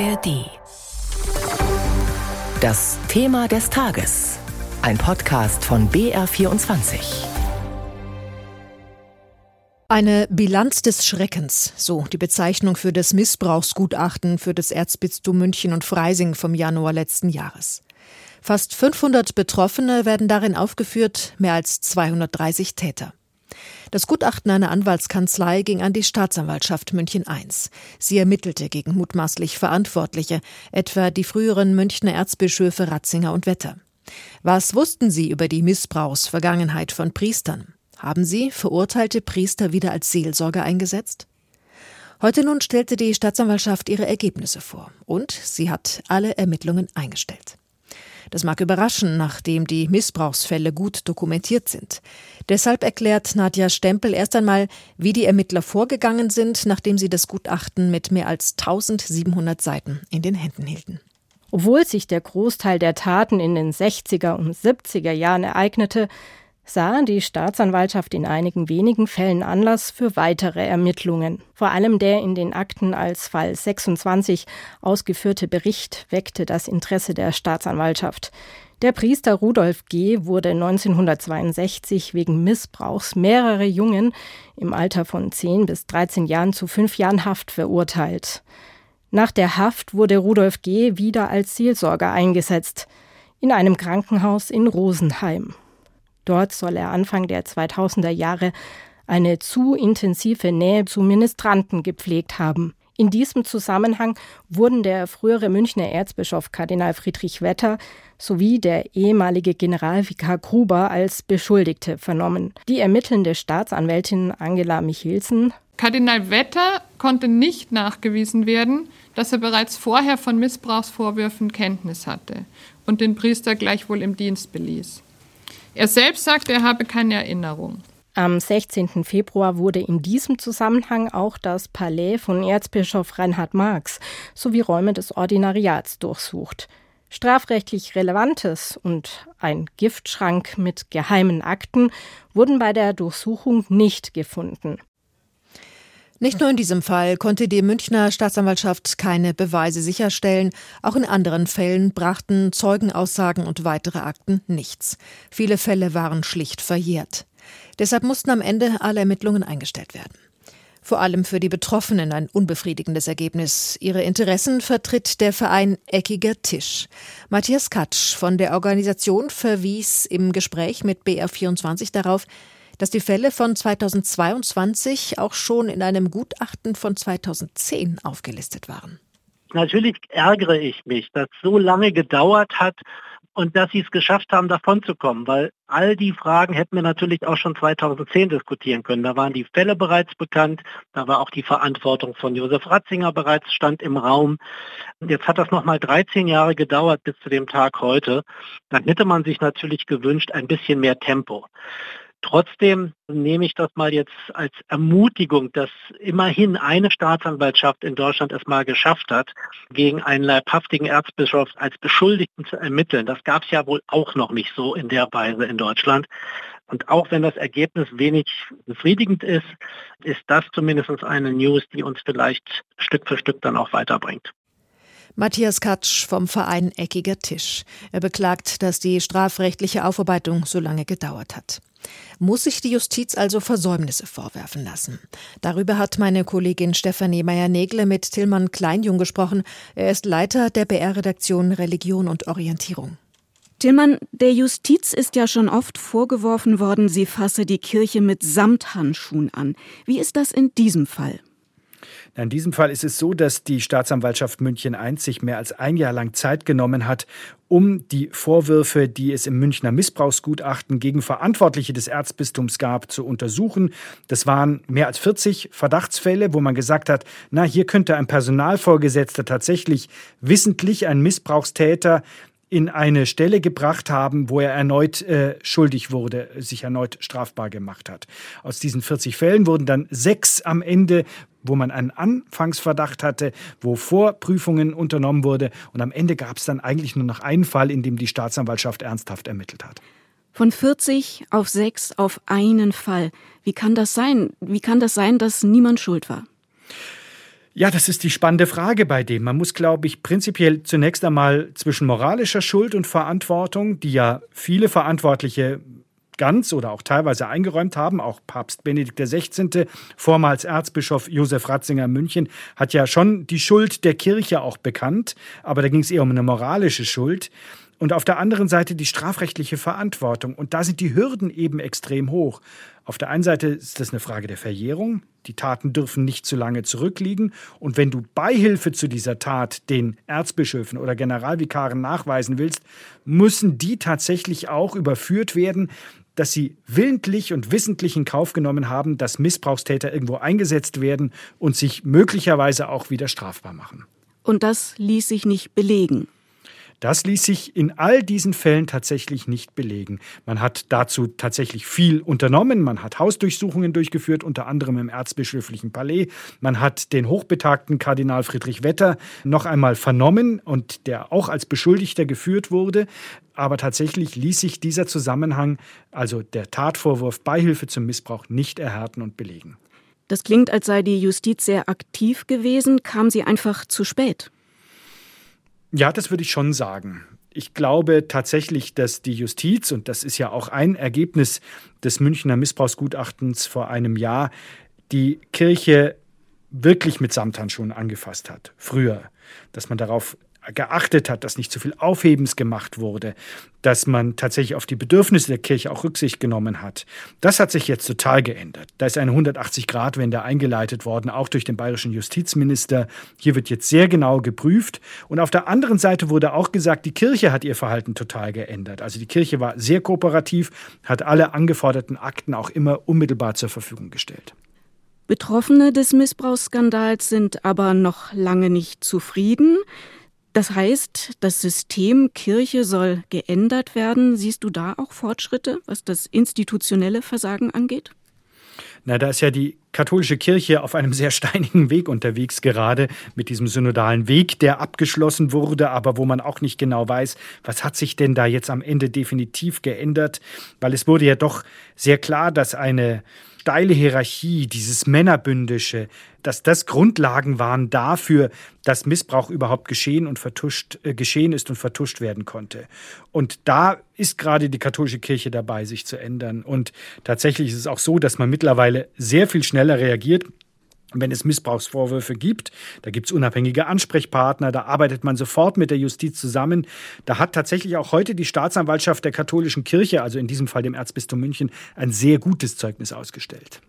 ARD. Das Thema des Tages. Ein Podcast von BR24. Eine Bilanz des Schreckens, so die Bezeichnung für das Missbrauchsgutachten für das Erzbistum München und Freising vom Januar letzten Jahres. Fast 500 Betroffene werden darin aufgeführt, mehr als 230 Täter. Das Gutachten einer Anwaltskanzlei ging an die Staatsanwaltschaft München I. Sie ermittelte gegen mutmaßlich Verantwortliche, etwa die früheren Münchner Erzbischöfe Ratzinger und Wetter. Was wussten sie über die Missbrauchsvergangenheit von Priestern? Haben sie verurteilte Priester wieder als Seelsorger eingesetzt? Heute nun stellte die Staatsanwaltschaft ihre Ergebnisse vor und sie hat alle Ermittlungen eingestellt. Das mag überraschen, nachdem die Missbrauchsfälle gut dokumentiert sind. Deshalb erklärt Nadja Stempel erst einmal, wie die Ermittler vorgegangen sind, nachdem sie das Gutachten mit mehr als 1700 Seiten in den Händen hielten. Obwohl sich der Großteil der Taten in den 60er und 70er Jahren ereignete, sah die Staatsanwaltschaft in einigen wenigen Fällen Anlass für weitere Ermittlungen. Vor allem der in den Akten als Fall 26 ausgeführte Bericht weckte das Interesse der Staatsanwaltschaft. Der Priester Rudolf G. wurde 1962 wegen Missbrauchs mehrerer Jungen im Alter von 10 bis 13 Jahren zu fünf Jahren Haft verurteilt. Nach der Haft wurde Rudolf G. wieder als Seelsorger eingesetzt in einem Krankenhaus in Rosenheim. Dort soll er Anfang der 2000er Jahre eine zu intensive Nähe zu Ministranten gepflegt haben. In diesem Zusammenhang wurden der frühere Münchner Erzbischof Kardinal Friedrich Wetter sowie der ehemalige Generalvikar Gruber als Beschuldigte vernommen. Die ermittelnde Staatsanwältin Angela Michelsen Kardinal Wetter konnte nicht nachgewiesen werden, dass er bereits vorher von Missbrauchsvorwürfen Kenntnis hatte und den Priester gleichwohl im Dienst beließ. Er selbst sagt, er habe keine Erinnerung. Am 16. Februar wurde in diesem Zusammenhang auch das Palais von Erzbischof Reinhard Marx sowie Räume des Ordinariats durchsucht. Strafrechtlich Relevantes und ein Giftschrank mit geheimen Akten wurden bei der Durchsuchung nicht gefunden. Nicht nur in diesem Fall konnte die Münchner Staatsanwaltschaft keine Beweise sicherstellen, auch in anderen Fällen brachten Zeugenaussagen und weitere Akten nichts. Viele Fälle waren schlicht verjährt. Deshalb mussten am Ende alle Ermittlungen eingestellt werden. Vor allem für die Betroffenen ein unbefriedigendes Ergebnis. Ihre Interessen vertritt der Verein Eckiger Tisch. Matthias Katsch von der Organisation verwies im Gespräch mit BR24 darauf, dass die Fälle von 2022 auch schon in einem Gutachten von 2010 aufgelistet waren. Natürlich ärgere ich mich, dass so lange gedauert hat und dass sie es geschafft haben, davonzukommen, weil all die Fragen hätten wir natürlich auch schon 2010 diskutieren können. Da waren die Fälle bereits bekannt, da war auch die Verantwortung von Josef Ratzinger bereits stand im Raum. Jetzt hat das nochmal 13 Jahre gedauert bis zu dem Tag heute. Dann hätte man sich natürlich gewünscht, ein bisschen mehr Tempo. Trotzdem nehme ich das mal jetzt als Ermutigung, dass immerhin eine Staatsanwaltschaft in Deutschland es mal geschafft hat, gegen einen leibhaftigen Erzbischof als Beschuldigten zu ermitteln. Das gab es ja wohl auch noch nicht so in der Weise in Deutschland. Und auch wenn das Ergebnis wenig befriedigend ist, ist das zumindest eine News, die uns vielleicht Stück für Stück dann auch weiterbringt. Matthias Katsch vom Verein Eckiger Tisch. Er beklagt, dass die strafrechtliche Aufarbeitung so lange gedauert hat. Muss sich die Justiz also Versäumnisse vorwerfen lassen? Darüber hat meine Kollegin Stefanie Meyer-Negle mit Tillmann Kleinjung gesprochen. Er ist Leiter der BR-Redaktion Religion und Orientierung. Tillmann, der Justiz ist ja schon oft vorgeworfen worden, sie fasse die Kirche mit Samthandschuhen an. Wie ist das in diesem Fall? In diesem Fall ist es so, dass die Staatsanwaltschaft München I sich mehr als ein Jahr lang Zeit genommen hat, um die Vorwürfe, die es im Münchner Missbrauchsgutachten gegen Verantwortliche des Erzbistums gab, zu untersuchen. Das waren mehr als 40 Verdachtsfälle, wo man gesagt hat, na, hier könnte ein Personalvorgesetzter tatsächlich wissentlich ein Missbrauchstäter in eine Stelle gebracht haben, wo er erneut äh, schuldig wurde, sich erneut strafbar gemacht hat. Aus diesen 40 Fällen wurden dann sechs am Ende, wo man einen Anfangsverdacht hatte, wo Vorprüfungen unternommen wurde und am Ende gab es dann eigentlich nur noch einen Fall, in dem die Staatsanwaltschaft ernsthaft ermittelt hat. Von 40 auf sechs auf einen Fall. Wie kann das sein? Wie kann das sein, dass niemand schuld war? Ja, das ist die spannende Frage bei dem. Man muss, glaube ich, prinzipiell zunächst einmal zwischen moralischer Schuld und Verantwortung, die ja viele Verantwortliche ganz oder auch teilweise eingeräumt haben. Auch Papst Benedikt XVI., vormals Erzbischof Josef Ratzinger München, hat ja schon die Schuld der Kirche auch bekannt, aber da ging es eher um eine moralische Schuld. Und auf der anderen Seite die strafrechtliche Verantwortung. Und da sind die Hürden eben extrem hoch. Auf der einen Seite ist das eine Frage der Verjährung. Die Taten dürfen nicht zu lange zurückliegen. Und wenn du Beihilfe zu dieser Tat den Erzbischöfen oder Generalvikaren nachweisen willst, müssen die tatsächlich auch überführt werden, dass sie willentlich und wissentlich in Kauf genommen haben, dass Missbrauchstäter irgendwo eingesetzt werden und sich möglicherweise auch wieder strafbar machen. Und das ließ sich nicht belegen. Das ließ sich in all diesen Fällen tatsächlich nicht belegen. Man hat dazu tatsächlich viel unternommen. Man hat Hausdurchsuchungen durchgeführt, unter anderem im Erzbischöflichen Palais. Man hat den hochbetagten Kardinal Friedrich Wetter noch einmal vernommen und der auch als Beschuldigter geführt wurde. Aber tatsächlich ließ sich dieser Zusammenhang, also der Tatvorwurf Beihilfe zum Missbrauch, nicht erhärten und belegen. Das klingt, als sei die Justiz sehr aktiv gewesen. Kam sie einfach zu spät? Ja, das würde ich schon sagen. Ich glaube tatsächlich, dass die Justiz, und das ist ja auch ein Ergebnis des Münchner Missbrauchsgutachtens vor einem Jahr, die Kirche wirklich mit Samthandschuhen angefasst hat, früher. Dass man darauf geachtet hat, dass nicht zu viel Aufhebens gemacht wurde, dass man tatsächlich auf die Bedürfnisse der Kirche auch Rücksicht genommen hat. Das hat sich jetzt total geändert. Da ist eine 180-Grad-Wende eingeleitet worden, auch durch den bayerischen Justizminister. Hier wird jetzt sehr genau geprüft. Und auf der anderen Seite wurde auch gesagt, die Kirche hat ihr Verhalten total geändert. Also die Kirche war sehr kooperativ, hat alle angeforderten Akten auch immer unmittelbar zur Verfügung gestellt. Betroffene des Missbrauchsskandals sind aber noch lange nicht zufrieden. Das heißt, das System Kirche soll geändert werden. Siehst du da auch Fortschritte, was das institutionelle Versagen angeht? Na, da ist ja die katholische Kirche auf einem sehr steinigen Weg unterwegs gerade mit diesem synodalen Weg, der abgeschlossen wurde, aber wo man auch nicht genau weiß, was hat sich denn da jetzt am Ende definitiv geändert, weil es wurde ja doch sehr klar, dass eine steile Hierarchie, dieses Männerbündische, dass das Grundlagen waren dafür, dass Missbrauch überhaupt geschehen und vertuscht äh, geschehen ist und vertuscht werden konnte. Und da ist gerade die katholische Kirche dabei, sich zu ändern. Und tatsächlich ist es auch so, dass man mittlerweile sehr viel schneller reagiert. Wenn es Missbrauchsvorwürfe gibt, da gibt es unabhängige Ansprechpartner, da arbeitet man sofort mit der Justiz zusammen. Da hat tatsächlich auch heute die Staatsanwaltschaft der katholischen Kirche, also in diesem Fall dem Erzbistum München, ein sehr gutes Zeugnis ausgestellt.